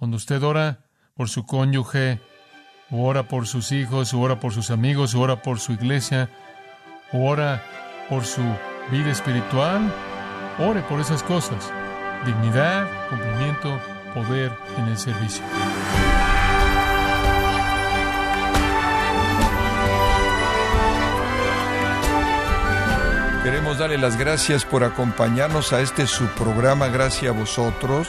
Cuando usted ora por su cónyuge, o ora por sus hijos, o ora por sus amigos, o ora por su iglesia, o ora por su vida espiritual, ore por esas cosas. Dignidad, cumplimiento, poder en el servicio. Queremos darle las gracias por acompañarnos a este su programa Gracias a vosotros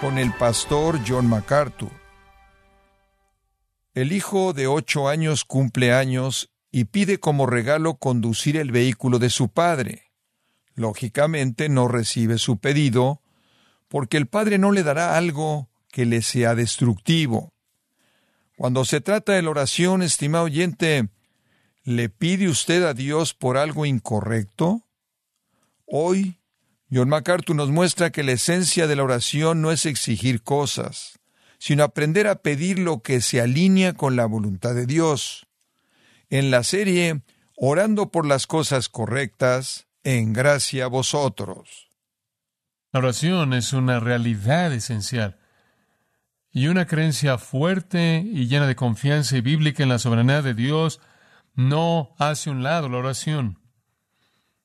con el pastor John MacArthur. El hijo de ocho años cumple años y pide como regalo conducir el vehículo de su padre. Lógicamente no recibe su pedido, porque el padre no le dará algo que le sea destructivo. Cuando se trata de la oración, estimado oyente, ¿Le pide usted a Dios por algo incorrecto? Hoy, John MacArthur nos muestra que la esencia de la oración no es exigir cosas, sino aprender a pedir lo que se alinea con la voluntad de Dios. En la serie Orando por las cosas correctas, en gracia a vosotros. La oración es una realidad esencial y una creencia fuerte y llena de confianza y bíblica en la soberanía de Dios no hace un lado la oración.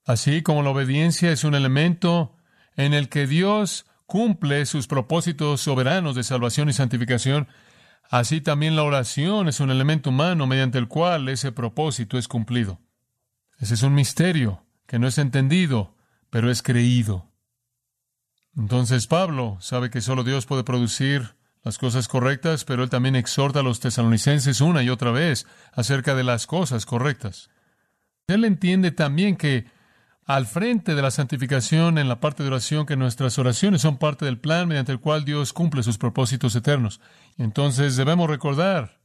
Así como la obediencia es un elemento en el que Dios cumple sus propósitos soberanos de salvación y santificación, así también la oración es un elemento humano mediante el cual ese propósito es cumplido. Ese es un misterio que no es entendido, pero es creído. Entonces Pablo sabe que solo Dios puede producir las cosas correctas, pero él también exhorta a los tesalonicenses una y otra vez acerca de las cosas correctas. Él entiende también que al frente de la santificación en la parte de oración, que nuestras oraciones son parte del plan mediante el cual Dios cumple sus propósitos eternos. Entonces debemos recordar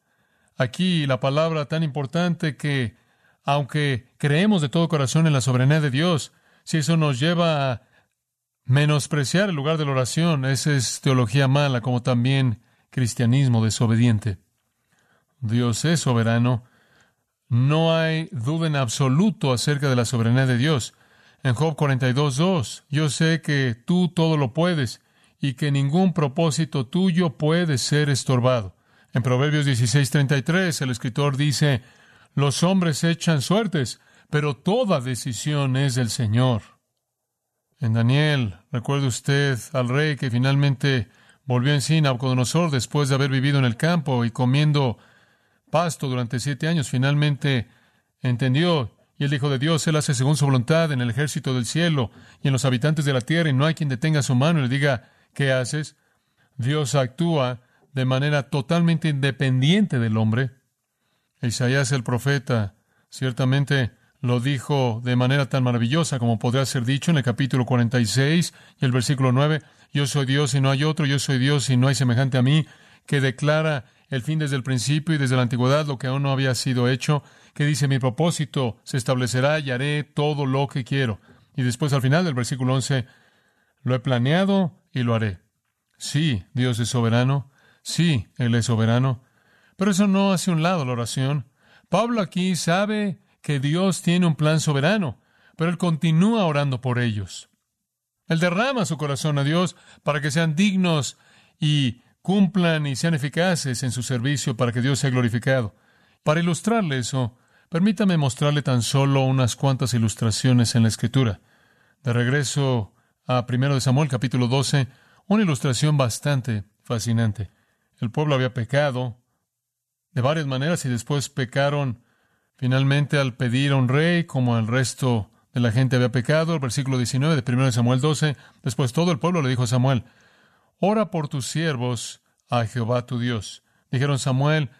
aquí la palabra tan importante que, aunque creemos de todo corazón en la soberanía de Dios, si eso nos lleva a Menospreciar el lugar de la oración, esa es teología mala, como también cristianismo desobediente. Dios es soberano. No hay duda en absoluto acerca de la soberanía de Dios. En Job 42.2, yo sé que tú todo lo puedes y que ningún propósito tuyo puede ser estorbado. En Proverbios 16.33, el escritor dice, los hombres echan suertes, pero toda decisión es del Señor. En Daniel, recuerde usted al rey que finalmente volvió en sí, Nabucodonosor, después de haber vivido en el campo y comiendo pasto durante siete años, finalmente entendió y el Hijo de Dios, Él hace según su voluntad en el ejército del cielo y en los habitantes de la tierra, y no hay quien detenga su mano y le diga, ¿qué haces? Dios actúa de manera totalmente independiente del hombre. Isaías el profeta ciertamente lo dijo de manera tan maravillosa como podría ser dicho en el capítulo 46 y el versículo 9, yo soy Dios y no hay otro, yo soy Dios y no hay semejante a mí, que declara el fin desde el principio y desde la antigüedad lo que aún no había sido hecho, que dice mi propósito se establecerá y haré todo lo que quiero. Y después al final del versículo 11, lo he planeado y lo haré. Sí, Dios es soberano, sí, Él es soberano, pero eso no hace un lado la oración. Pablo aquí sabe que Dios tiene un plan soberano, pero Él continúa orando por ellos. Él derrama su corazón a Dios para que sean dignos y cumplan y sean eficaces en su servicio para que Dios sea glorificado. Para ilustrarle eso, permítame mostrarle tan solo unas cuantas ilustraciones en la Escritura. De regreso a 1 de Samuel capítulo 12, una ilustración bastante fascinante. El pueblo había pecado de varias maneras y después pecaron Finalmente, al pedir a un rey, como el resto de la gente había pecado, el versículo 19 de 1 Samuel 12, después todo el pueblo le dijo a Samuel, ora por tus siervos a Jehová tu Dios. Dijeron Samuel,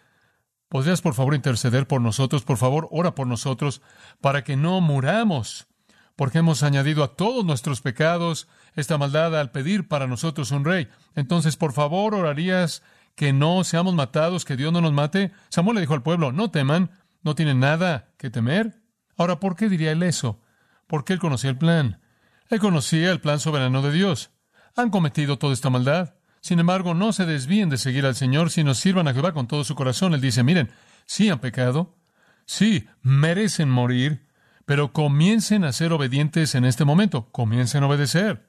¿podrías por favor interceder por nosotros? Por favor, ora por nosotros para que no muramos, porque hemos añadido a todos nuestros pecados esta maldad al pedir para nosotros un rey. Entonces, por favor, orarías que no seamos matados, que Dios no nos mate. Samuel le dijo al pueblo, no teman, no tiene nada que temer. Ahora, ¿por qué diría él eso? Porque él conocía el plan. Él conocía el plan soberano de Dios. Han cometido toda esta maldad. Sin embargo, no se desvíen de seguir al Señor, sino sirvan a Jehová con todo su corazón. Él dice, miren, sí han pecado, sí, merecen morir, pero comiencen a ser obedientes en este momento, comiencen a obedecer.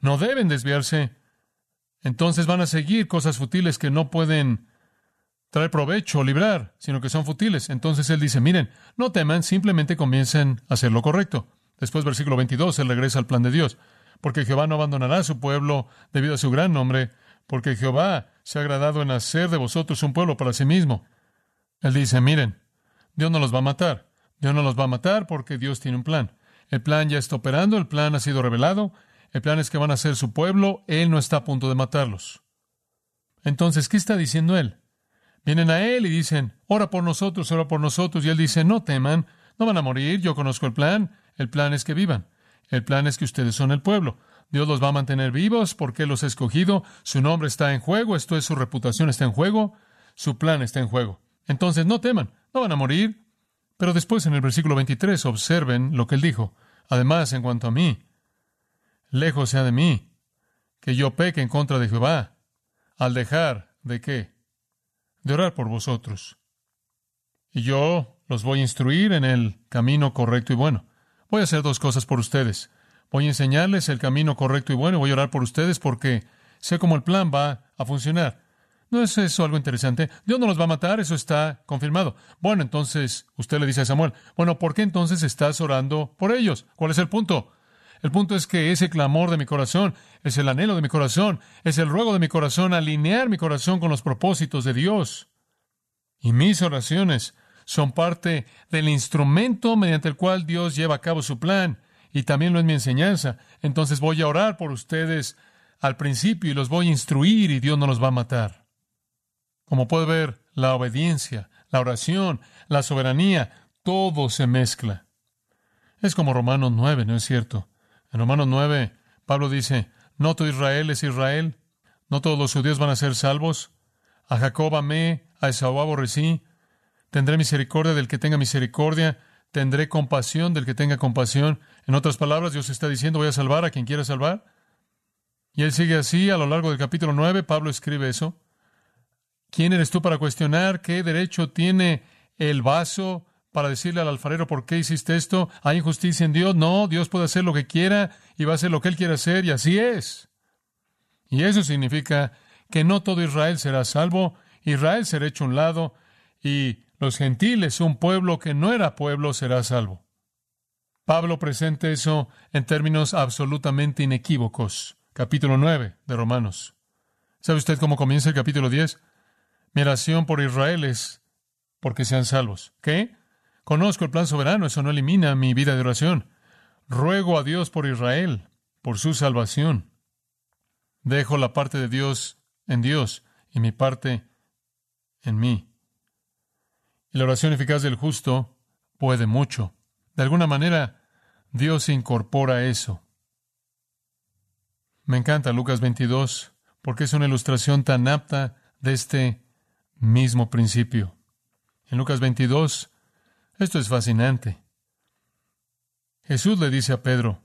No deben desviarse. entonces van a seguir cosas futiles que no pueden traer provecho o librar, sino que son futiles. Entonces él dice, miren, no teman, simplemente comiencen a hacer lo correcto. Después, versículo 22, él regresa al plan de Dios. Porque Jehová no abandonará a su pueblo debido a su gran nombre, porque Jehová se ha agradado en hacer de vosotros un pueblo para sí mismo. Él dice, miren, Dios no los va a matar. Dios no los va a matar porque Dios tiene un plan. El plan ya está operando, el plan ha sido revelado, el plan es que van a ser su pueblo, Él no está a punto de matarlos. Entonces, ¿qué está diciendo Él? Vienen a Él y dicen, ora por nosotros, ora por nosotros, y Él dice, no teman, no van a morir, yo conozco el plan, el plan es que vivan, el plan es que ustedes son el pueblo. Dios los va a mantener vivos porque los ha escogido, su nombre está en juego, esto es su reputación está en juego, su plan está en juego. Entonces, no teman, no van a morir. Pero después en el versículo 23 observen lo que Él dijo. Además, en cuanto a mí, lejos sea de mí, que yo peque en contra de Jehová, al dejar de qué? De orar por vosotros. Y yo los voy a instruir en el camino correcto y bueno. Voy a hacer dos cosas por ustedes. Voy a enseñarles el camino correcto y bueno y voy a orar por ustedes porque sé cómo el plan va a funcionar. ¿No es eso algo interesante? Dios no los va a matar, eso está confirmado. Bueno, entonces usted le dice a Samuel, bueno, ¿por qué entonces estás orando por ellos? ¿Cuál es el punto? El punto es que ese clamor de mi corazón, es el anhelo de mi corazón, es el ruego de mi corazón, alinear mi corazón con los propósitos de Dios. Y mis oraciones son parte del instrumento mediante el cual Dios lleva a cabo su plan, y también lo es mi enseñanza. Entonces voy a orar por ustedes al principio y los voy a instruir y Dios no los va a matar. Como puede ver, la obediencia, la oración, la soberanía, todo se mezcla. Es como Romanos 9, ¿no es cierto? En Romanos 9, Pablo dice, no todo Israel es Israel, no todos los judíos van a ser salvos. A Jacob amé, a Esaú aborrecí. Tendré misericordia del que tenga misericordia, tendré compasión del que tenga compasión. En otras palabras, Dios está diciendo, voy a salvar a quien quiera salvar. Y él sigue así a lo largo del capítulo 9, Pablo escribe eso. ¿Quién eres tú para cuestionar qué derecho tiene el vaso para decirle al alfarero por qué hiciste esto? ¿Hay injusticia en Dios? No, Dios puede hacer lo que quiera y va a hacer lo que Él quiera hacer y así es. Y eso significa que no todo Israel será salvo, Israel será hecho un lado y los gentiles, un pueblo que no era pueblo, será salvo. Pablo presenta eso en términos absolutamente inequívocos. Capítulo 9 de Romanos. ¿Sabe usted cómo comienza el capítulo 10? Mi oración por Israel es porque sean salvos. ¿Qué? Conozco el plan soberano, eso no elimina mi vida de oración. Ruego a Dios por Israel, por su salvación. Dejo la parte de Dios en Dios y mi parte en mí. La oración eficaz del justo puede mucho. De alguna manera, Dios incorpora eso. Me encanta Lucas 22 porque es una ilustración tan apta de este mismo principio. En Lucas 22, esto es fascinante. Jesús le dice a Pedro,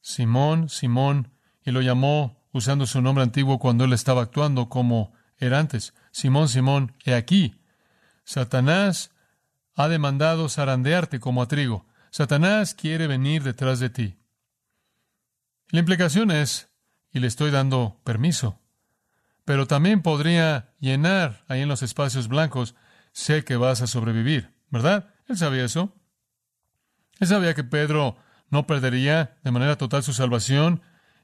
Simón, Simón, y lo llamó usando su nombre antiguo cuando él estaba actuando como era antes. Simón, Simón, he aquí. Satanás ha demandado zarandearte como a trigo. Satanás quiere venir detrás de ti. La implicación es, y le estoy dando permiso, pero también podría llenar ahí en los espacios blancos, sé que vas a sobrevivir, ¿verdad? Él sabía eso. Él sabía que Pedro no perdería de manera total su salvación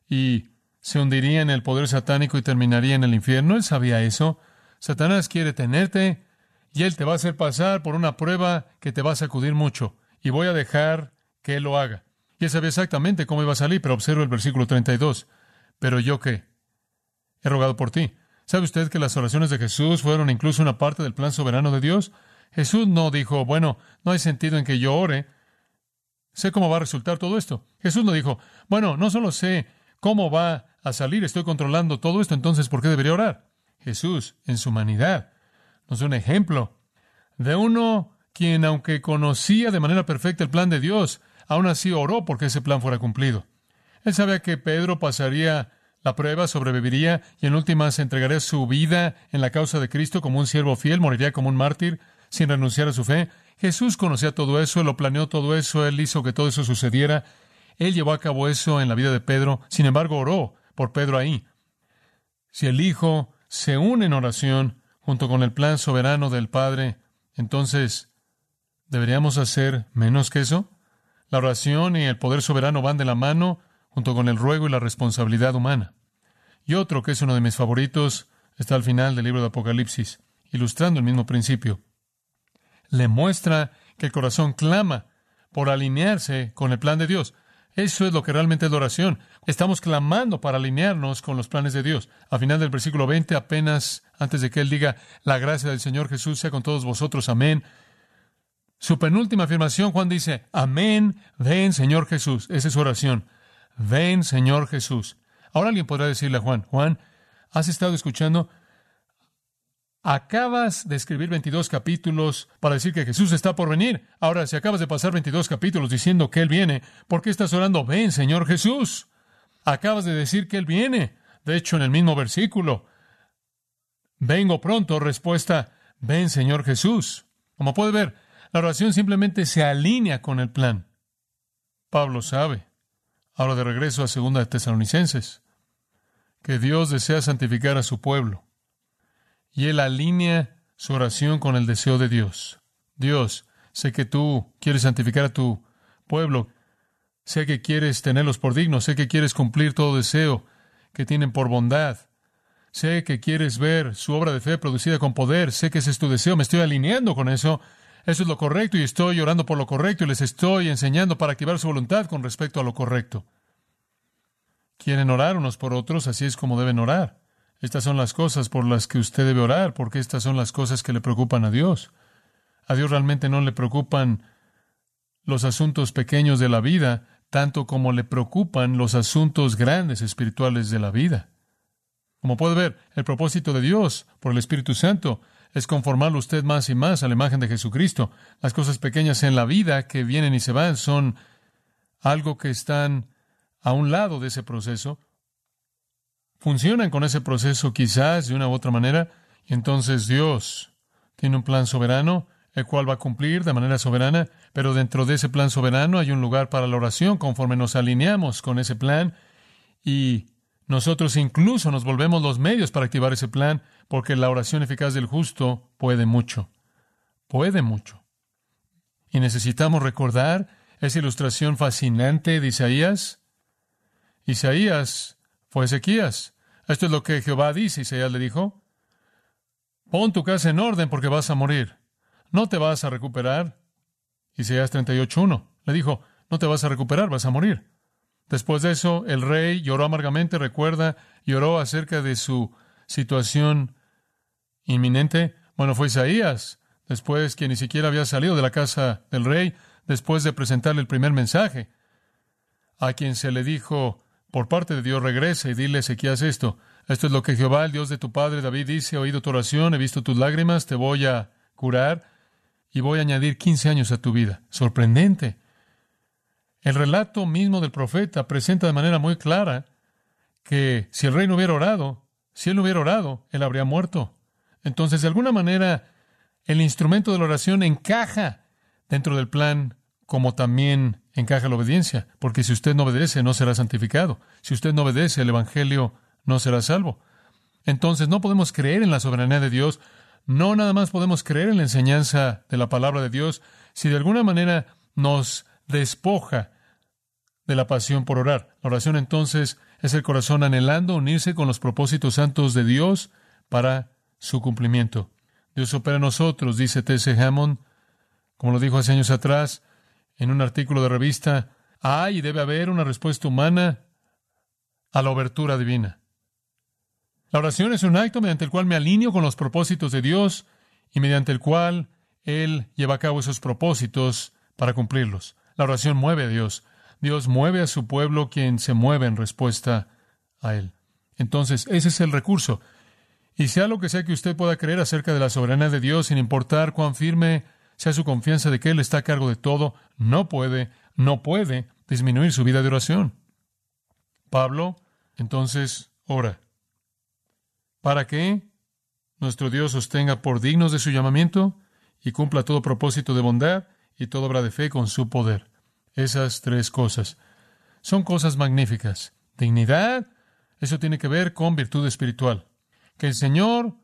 y se hundiría en el poder satánico y terminaría en el infierno. Él sabía eso. Satanás quiere tenerte y él te va a hacer pasar por una prueba que te va a sacudir mucho y voy a dejar que él lo haga. Y él sabía exactamente cómo iba a salir, pero observa el versículo 32. Pero yo qué? he rogado por ti. ¿Sabe usted que las oraciones de Jesús fueron incluso una parte del plan soberano de Dios? Jesús no dijo, bueno, no hay sentido en que yo ore. Sé cómo va a resultar todo esto. Jesús no dijo, bueno, no solo sé cómo va a salir, estoy controlando todo esto, entonces ¿por qué debería orar? Jesús, en su humanidad, nos da un ejemplo de uno quien, aunque conocía de manera perfecta el plan de Dios, aún así oró porque ese plan fuera cumplido. Él sabía que Pedro pasaría la prueba sobreviviría y en últimas entregaría su vida en la causa de Cristo como un siervo fiel, moriría como un mártir sin renunciar a su fe. Jesús conocía todo eso, él lo planeó todo eso, él hizo que todo eso sucediera. Él llevó a cabo eso en la vida de Pedro, sin embargo oró por Pedro ahí. Si el Hijo se une en oración junto con el plan soberano del Padre, entonces, ¿deberíamos hacer menos que eso? La oración y el poder soberano van de la mano junto con el ruego y la responsabilidad humana. Y otro, que es uno de mis favoritos, está al final del libro de Apocalipsis, ilustrando el mismo principio. Le muestra que el corazón clama por alinearse con el plan de Dios. Eso es lo que realmente es la oración. Estamos clamando para alinearnos con los planes de Dios. Al final del versículo 20, apenas antes de que Él diga, la gracia del Señor Jesús sea con todos vosotros, amén. Su penúltima afirmación, Juan dice, amén, ven Señor Jesús. Esa es su oración. Ven Señor Jesús. Ahora alguien podrá decirle a Juan, Juan, ¿has estado escuchando? Acabas de escribir 22 capítulos para decir que Jesús está por venir. Ahora, si acabas de pasar 22 capítulos diciendo que Él viene, ¿por qué estás orando? Ven, Señor Jesús. Acabas de decir que Él viene. De hecho, en el mismo versículo, vengo pronto, respuesta, ven, Señor Jesús. Como puede ver, la oración simplemente se alinea con el plan. Pablo sabe, ahora de regreso a segunda de Tesalonicenses, que Dios desea santificar a su pueblo y él alinea su oración con el deseo de Dios. Dios, sé que tú quieres santificar a tu pueblo, sé que quieres tenerlos por dignos, sé que quieres cumplir todo deseo que tienen por bondad, sé que quieres ver su obra de fe producida con poder, sé que ese es tu deseo, me estoy alineando con eso, eso es lo correcto y estoy orando por lo correcto y les estoy enseñando para activar su voluntad con respecto a lo correcto. Quieren orar unos por otros, así es como deben orar. Estas son las cosas por las que usted debe orar, porque estas son las cosas que le preocupan a Dios. A Dios realmente no le preocupan los asuntos pequeños de la vida, tanto como le preocupan los asuntos grandes espirituales de la vida. Como puede ver, el propósito de Dios por el Espíritu Santo es conformarlo usted más y más a la imagen de Jesucristo. Las cosas pequeñas en la vida que vienen y se van son algo que están a un lado de ese proceso, funcionan con ese proceso quizás de una u otra manera, y entonces Dios tiene un plan soberano, el cual va a cumplir de manera soberana, pero dentro de ese plan soberano hay un lugar para la oración conforme nos alineamos con ese plan y nosotros incluso nos volvemos los medios para activar ese plan, porque la oración eficaz del justo puede mucho, puede mucho. Y necesitamos recordar esa ilustración fascinante de Isaías. Isaías fue Ezequías. Esto es lo que Jehová dice. Isaías le dijo, pon tu casa en orden porque vas a morir. No te vas a recuperar. Isaías 38.1 le dijo, no te vas a recuperar, vas a morir. Después de eso, el rey lloró amargamente, recuerda, lloró acerca de su situación inminente. Bueno, fue Isaías, después que ni siquiera había salido de la casa del rey, después de presentarle el primer mensaje, a quien se le dijo, por parte de Dios, regresa y dile Ezequías esto. Esto es lo que Jehová, el Dios de tu padre David, dice, he oído tu oración, he visto tus lágrimas, te voy a curar y voy a añadir 15 años a tu vida. Sorprendente. El relato mismo del profeta presenta de manera muy clara que si el rey no hubiera orado, si él no hubiera orado, él habría muerto. Entonces, de alguna manera, el instrumento de la oración encaja dentro del plan como también encaja la obediencia, porque si usted no obedece no será santificado, si usted no obedece el Evangelio no será salvo. Entonces no podemos creer en la soberanía de Dios, no nada más podemos creer en la enseñanza de la palabra de Dios, si de alguna manera nos despoja de la pasión por orar. La oración entonces es el corazón anhelando unirse con los propósitos santos de Dios para su cumplimiento. Dios opera en nosotros, dice T.C. Hammond, como lo dijo hace años atrás, en un artículo de revista, hay y debe haber una respuesta humana a la obertura divina. La oración es un acto mediante el cual me alineo con los propósitos de Dios y mediante el cual Él lleva a cabo esos propósitos para cumplirlos. La oración mueve a Dios. Dios mueve a su pueblo quien se mueve en respuesta a Él. Entonces, ese es el recurso. Y sea lo que sea que usted pueda creer acerca de la soberanía de Dios, sin importar cuán firme sea su confianza de que Él está a cargo de todo, no puede, no puede disminuir su vida de oración. Pablo, entonces, ora. ¿Para que nuestro Dios sostenga por dignos de su llamamiento y cumpla todo propósito de bondad y toda obra de fe con su poder. Esas tres cosas son cosas magníficas. Dignidad, Eso tiene que ver con virtud espiritual. Que el Señor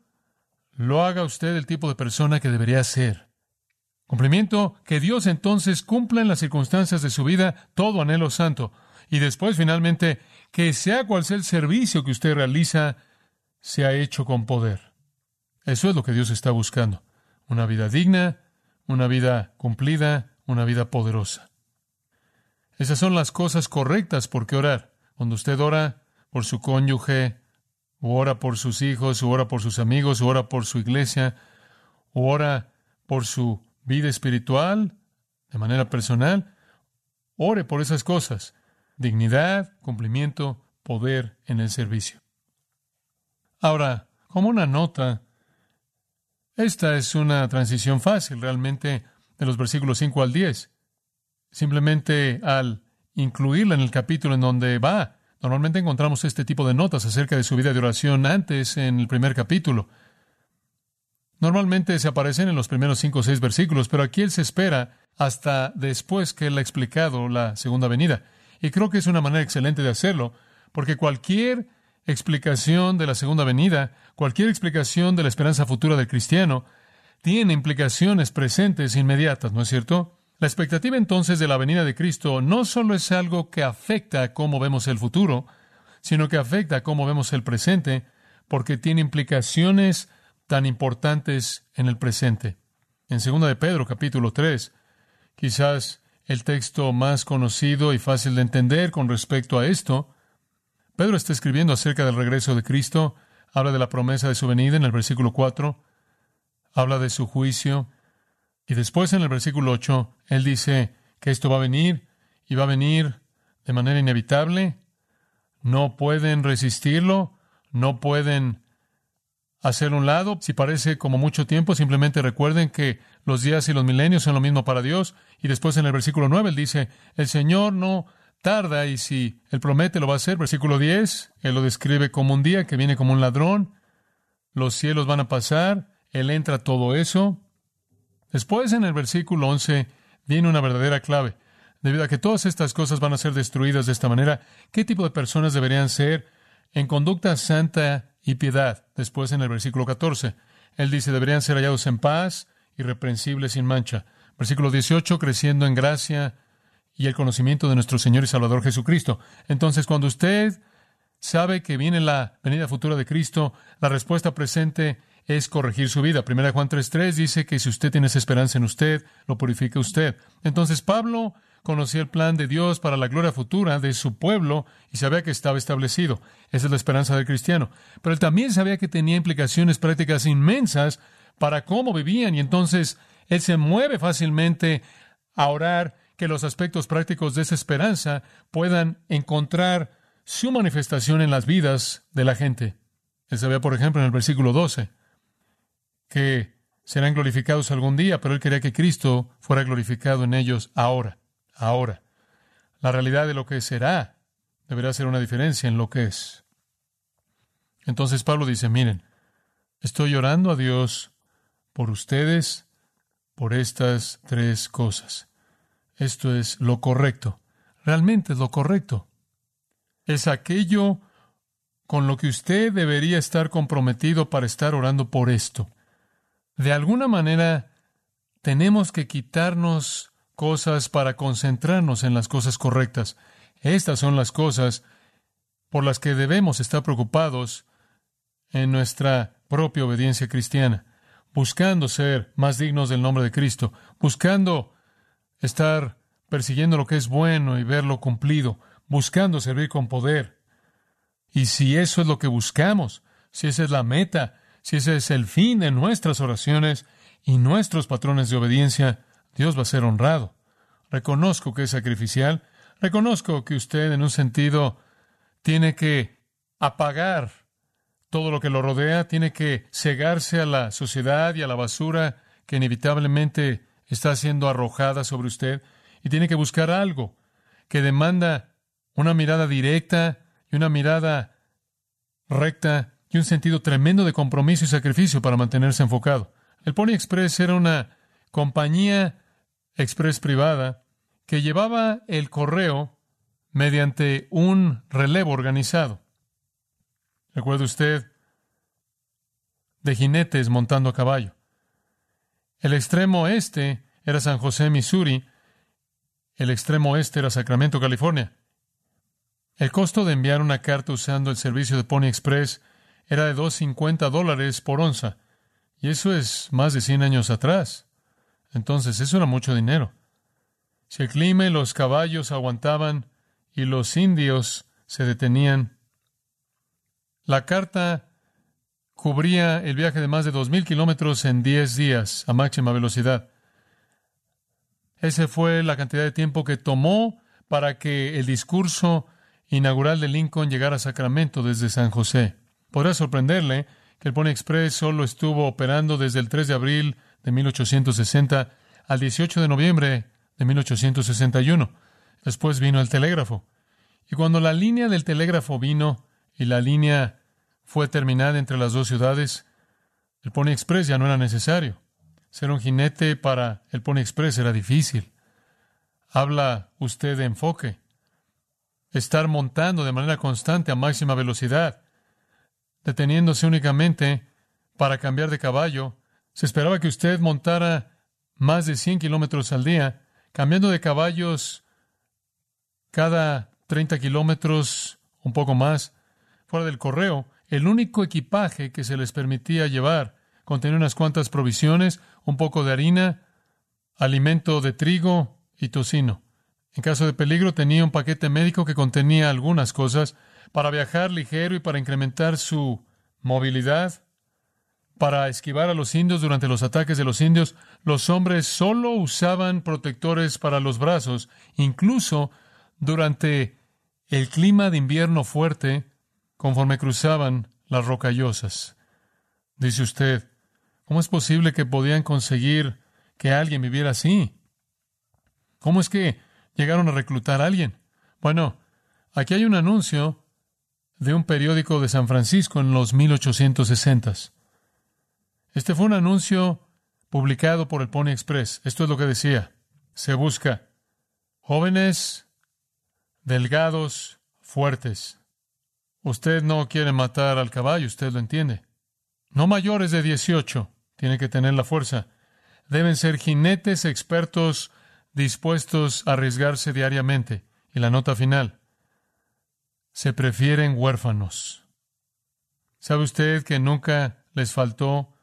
lo haga usted el tipo de persona que debería ser. Cumplimiento, que Dios entonces cumpla en las circunstancias de su vida todo anhelo santo. Y después, finalmente, que sea cual sea el servicio que usted realiza, sea hecho con poder. Eso es lo que Dios está buscando. Una vida digna, una vida cumplida, una vida poderosa. Esas son las cosas correctas por qué orar. Cuando usted ora por su cónyuge, o ora por sus hijos, o ora por sus amigos, o ora por su iglesia, o ora por su vida espiritual, de manera personal, ore por esas cosas. Dignidad, cumplimiento, poder en el servicio. Ahora, como una nota, esta es una transición fácil realmente de los versículos 5 al 10. Simplemente al incluirla en el capítulo en donde va, normalmente encontramos este tipo de notas acerca de su vida de oración antes en el primer capítulo. Normalmente se aparecen en los primeros cinco o seis versículos, pero aquí él se espera hasta después que él ha explicado la segunda venida. Y creo que es una manera excelente de hacerlo, porque cualquier explicación de la segunda venida, cualquier explicación de la esperanza futura del cristiano, tiene implicaciones presentes inmediatas, ¿no es cierto? La expectativa entonces de la venida de Cristo no solo es algo que afecta a cómo vemos el futuro, sino que afecta a cómo vemos el presente, porque tiene implicaciones tan importantes en el presente. En 2 de Pedro, capítulo 3, quizás el texto más conocido y fácil de entender con respecto a esto, Pedro está escribiendo acerca del regreso de Cristo, habla de la promesa de su venida en el versículo 4, habla de su juicio, y después en el versículo 8, él dice que esto va a venir y va a venir de manera inevitable, no pueden resistirlo, no pueden hacer un lado. Si parece como mucho tiempo, simplemente recuerden que los días y los milenios son lo mismo para Dios. Y después en el versículo 9 él dice, el Señor no tarda y si él promete lo va a hacer. Versículo 10, él lo describe como un día que viene como un ladrón. Los cielos van a pasar, él entra todo eso. Después en el versículo 11 viene una verdadera clave. Debido a que todas estas cosas van a ser destruidas de esta manera, ¿qué tipo de personas deberían ser en conducta santa y piedad. Después en el versículo 14, él dice, deberían ser hallados en paz, irreprensibles, sin mancha. Versículo 18, creciendo en gracia y el conocimiento de nuestro Señor y Salvador Jesucristo. Entonces, cuando usted sabe que viene la venida futura de Cristo, la respuesta presente es corregir su vida. Primera Juan 3.3 dice que si usted tiene esa esperanza en usted, lo purifica usted. Entonces, Pablo conocía el plan de Dios para la gloria futura de su pueblo y sabía que estaba establecido. Esa es la esperanza del cristiano. Pero él también sabía que tenía implicaciones prácticas inmensas para cómo vivían y entonces él se mueve fácilmente a orar que los aspectos prácticos de esa esperanza puedan encontrar su manifestación en las vidas de la gente. Él sabía, por ejemplo, en el versículo 12, que serán glorificados algún día, pero él quería que Cristo fuera glorificado en ellos ahora ahora. La realidad de lo que será deberá hacer una diferencia en lo que es. Entonces Pablo dice, miren, estoy orando a Dios por ustedes, por estas tres cosas. Esto es lo correcto. Realmente es lo correcto. Es aquello con lo que usted debería estar comprometido para estar orando por esto. De alguna manera, tenemos que quitarnos cosas para concentrarnos en las cosas correctas. Estas son las cosas por las que debemos estar preocupados en nuestra propia obediencia cristiana, buscando ser más dignos del nombre de Cristo, buscando estar persiguiendo lo que es bueno y verlo cumplido, buscando servir con poder. Y si eso es lo que buscamos, si esa es la meta, si ese es el fin de nuestras oraciones y nuestros patrones de obediencia, Dios va a ser honrado. Reconozco que es sacrificial. Reconozco que usted, en un sentido, tiene que apagar todo lo que lo rodea, tiene que cegarse a la sociedad y a la basura que inevitablemente está siendo arrojada sobre usted, y tiene que buscar algo que demanda una mirada directa y una mirada recta y un sentido tremendo de compromiso y sacrificio para mantenerse enfocado. El Pony Express era una compañía express privada que llevaba el correo mediante un relevo organizado. Recuerde usted de jinetes montando a caballo. El extremo este era San José, Missouri. El extremo oeste era Sacramento, California. El costo de enviar una carta usando el servicio de Pony Express era de 2.50 dólares por onza. Y eso es más de 100 años atrás. Entonces, eso era mucho dinero. Si el clima y los caballos aguantaban y los indios se detenían, la carta cubría el viaje de más de 2.000 kilómetros en 10 días a máxima velocidad. Esa fue la cantidad de tiempo que tomó para que el discurso inaugural de Lincoln llegara a Sacramento desde San José. Podrá sorprenderle que el Pony Express solo estuvo operando desde el 3 de abril de 1860 al 18 de noviembre de 1861. Después vino el telégrafo. Y cuando la línea del telégrafo vino y la línea fue terminada entre las dos ciudades, el Pony Express ya no era necesario. Ser un jinete para el Pony Express era difícil. Habla usted de enfoque. Estar montando de manera constante a máxima velocidad, deteniéndose únicamente para cambiar de caballo. Se esperaba que usted montara más de 100 kilómetros al día, cambiando de caballos cada 30 kilómetros, un poco más, fuera del correo. El único equipaje que se les permitía llevar contenía unas cuantas provisiones, un poco de harina, alimento de trigo y tocino. En caso de peligro tenía un paquete médico que contenía algunas cosas para viajar ligero y para incrementar su movilidad, para esquivar a los indios durante los ataques de los indios. Los hombres solo usaban protectores para los brazos, incluso durante el clima de invierno fuerte conforme cruzaban las rocallosas. Dice usted, ¿cómo es posible que podían conseguir que alguien viviera así? ¿Cómo es que llegaron a reclutar a alguien? Bueno, aquí hay un anuncio de un periódico de San Francisco en los 1860. Este fue un anuncio publicado por el Pony Express. Esto es lo que decía. Se busca jóvenes, delgados, fuertes, Usted no quiere matar al caballo, usted lo entiende. No mayores de 18, tiene que tener la fuerza. Deben ser jinetes expertos dispuestos a arriesgarse diariamente. Y la nota final. Se prefieren huérfanos. ¿Sabe usted que nunca les faltó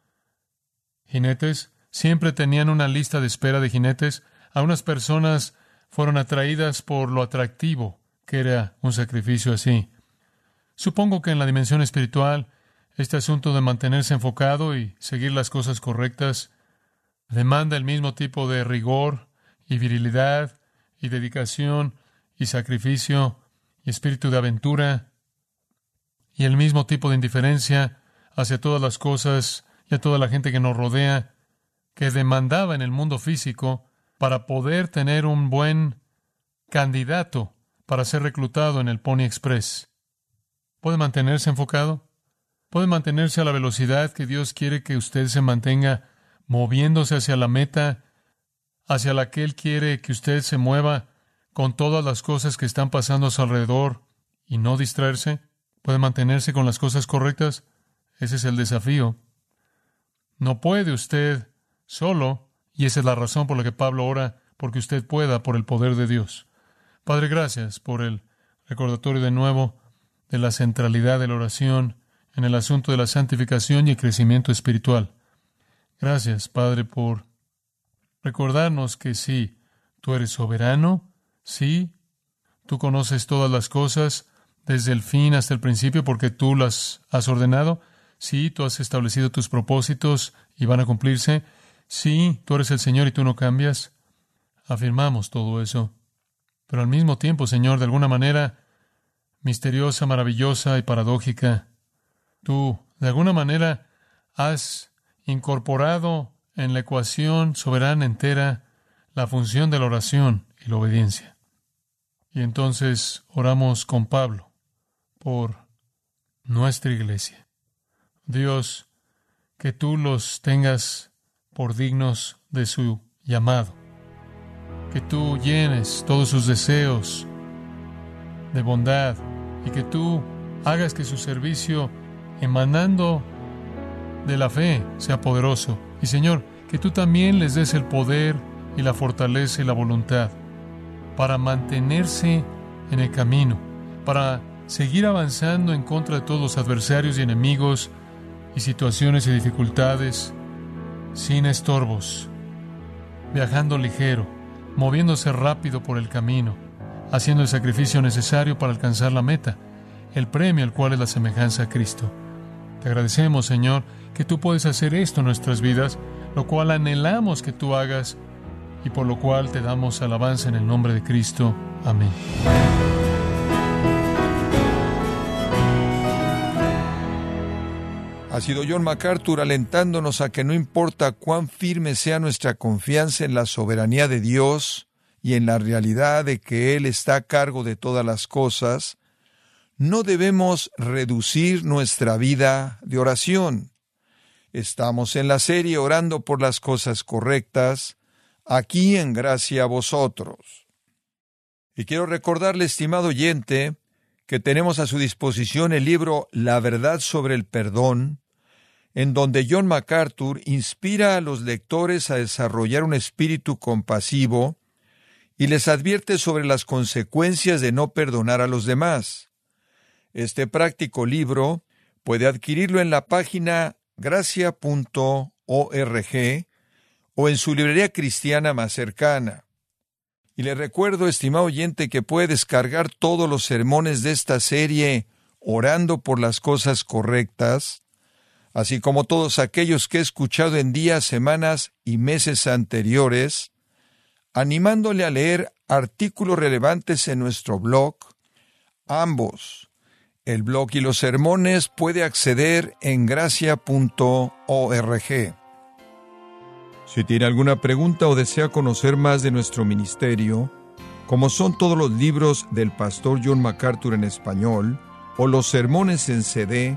jinetes? Siempre tenían una lista de espera de jinetes. A unas personas fueron atraídas por lo atractivo que era un sacrificio así. Supongo que en la dimensión espiritual, este asunto de mantenerse enfocado y seguir las cosas correctas demanda el mismo tipo de rigor y virilidad y dedicación y sacrificio y espíritu de aventura y el mismo tipo de indiferencia hacia todas las cosas y a toda la gente que nos rodea que demandaba en el mundo físico para poder tener un buen candidato para ser reclutado en el Pony Express. ¿Puede mantenerse enfocado? ¿Puede mantenerse a la velocidad que Dios quiere que usted se mantenga moviéndose hacia la meta, hacia la que Él quiere que usted se mueva con todas las cosas que están pasando a su alrededor y no distraerse? ¿Puede mantenerse con las cosas correctas? Ese es el desafío. No puede usted solo, y esa es la razón por la que Pablo ora, porque usted pueda por el poder de Dios. Padre, gracias por el recordatorio de nuevo de la centralidad de la oración en el asunto de la santificación y el crecimiento espiritual. Gracias, Padre, por recordarnos que sí, tú eres soberano, sí, tú conoces todas las cosas desde el fin hasta el principio porque tú las has ordenado, sí, tú has establecido tus propósitos y van a cumplirse, sí, tú eres el Señor y tú no cambias. Afirmamos todo eso. Pero al mismo tiempo, Señor, de alguna manera, misteriosa, maravillosa y paradójica. Tú, de alguna manera, has incorporado en la ecuación soberana entera la función de la oración y la obediencia. Y entonces oramos con Pablo por nuestra iglesia. Dios, que tú los tengas por dignos de su llamado, que tú llenes todos sus deseos de bondad y que tú hagas que su servicio emanando de la fe sea poderoso. Y Señor, que tú también les des el poder y la fortaleza y la voluntad para mantenerse en el camino, para seguir avanzando en contra de todos los adversarios y enemigos y situaciones y dificultades, sin estorbos, viajando ligero, moviéndose rápido por el camino, haciendo el sacrificio necesario para alcanzar la meta, el premio al cual es la semejanza a Cristo. Te agradecemos, Señor, que tú puedes hacer esto en nuestras vidas, lo cual anhelamos que tú hagas y por lo cual te damos alabanza en el nombre de Cristo. Amén. Ha sido John MacArthur alentándonos a que no importa cuán firme sea nuestra confianza en la soberanía de Dios y en la realidad de que Él está a cargo de todas las cosas, no debemos reducir nuestra vida de oración. Estamos en la serie orando por las cosas correctas, aquí en gracia a vosotros. Y quiero recordarle, estimado oyente, que tenemos a su disposición el libro La verdad sobre el perdón, en donde John MacArthur inspira a los lectores a desarrollar un espíritu compasivo y les advierte sobre las consecuencias de no perdonar a los demás. Este práctico libro puede adquirirlo en la página gracia.org o en su librería cristiana más cercana. Y le recuerdo, estimado oyente, que puede descargar todos los sermones de esta serie orando por las cosas correctas, así como todos aquellos que he escuchado en días, semanas y meses anteriores, animándole a leer artículos relevantes en nuestro blog, ambos el blog y los sermones puede acceder en gracia.org. Si tiene alguna pregunta o desea conocer más de nuestro ministerio, como son todos los libros del pastor John MacArthur en español o los sermones en CD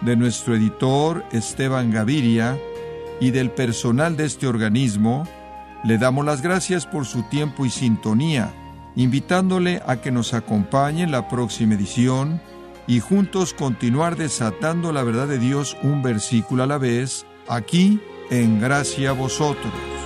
de nuestro editor Esteban Gaviria y del personal de este organismo, le damos las gracias por su tiempo y sintonía invitándole a que nos acompañe en la próxima edición y juntos continuar desatando la verdad de Dios un versículo a la vez, aquí en Gracia a Vosotros.